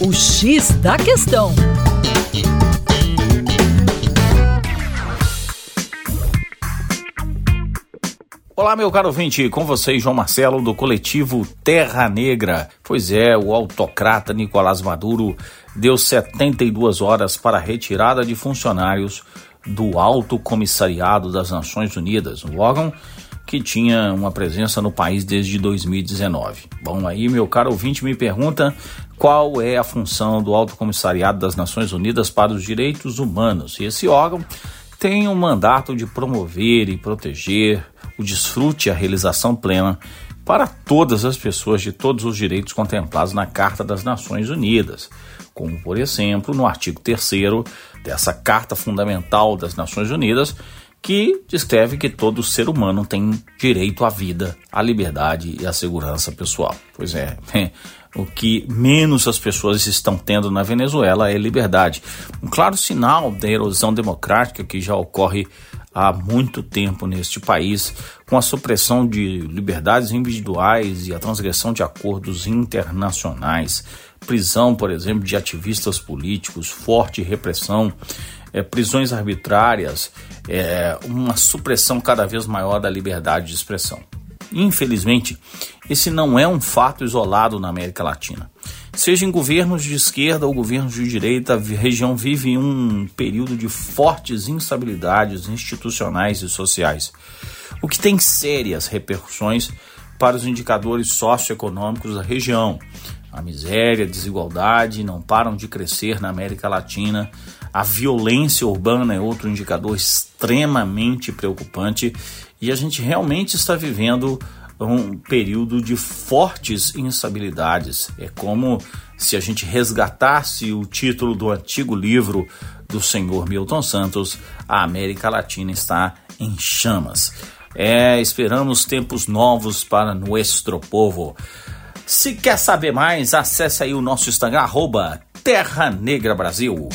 O X da Questão. Olá, meu caro ouvinte, com vocês, João Marcelo, do coletivo Terra Negra. Pois é, o autocrata Nicolás Maduro deu 72 horas para a retirada de funcionários do Alto Comissariado das Nações Unidas, um órgão que tinha uma presença no país desde 2019. Bom, aí, meu caro ouvinte me pergunta qual é a função do Alto Comissariado das Nações Unidas para os Direitos Humanos. E esse órgão tem o um mandato de promover e proteger o desfrute e a realização plena para todas as pessoas de todos os direitos contemplados na Carta das Nações Unidas, como, por exemplo, no artigo 3 dessa Carta Fundamental das Nações Unidas, que descreve que todo ser humano tem direito à vida, à liberdade e à segurança pessoal. Pois é, o que menos as pessoas estão tendo na Venezuela é liberdade. Um claro sinal da erosão democrática que já ocorre há muito tempo neste país, com a supressão de liberdades individuais e a transgressão de acordos internacionais, prisão, por exemplo, de ativistas políticos, forte repressão, é, prisões arbitrárias, é, uma supressão cada vez maior da liberdade de expressão. Infelizmente, esse não é um fato isolado na América Latina. Seja em governos de esquerda ou governos de direita, a região vive um período de fortes instabilidades institucionais e sociais, o que tem sérias repercussões para os indicadores socioeconômicos da região. A miséria, a desigualdade não param de crescer na América Latina. A violência urbana é outro indicador extremamente preocupante e a gente realmente está vivendo um período de fortes instabilidades. É como se a gente resgatasse o título do antigo livro do senhor Milton Santos, A América Latina está em chamas. É, esperamos tempos novos para nuestro povo. Se quer saber mais, acesse aí o nosso Instagram, arroba Terra Negra Brasil.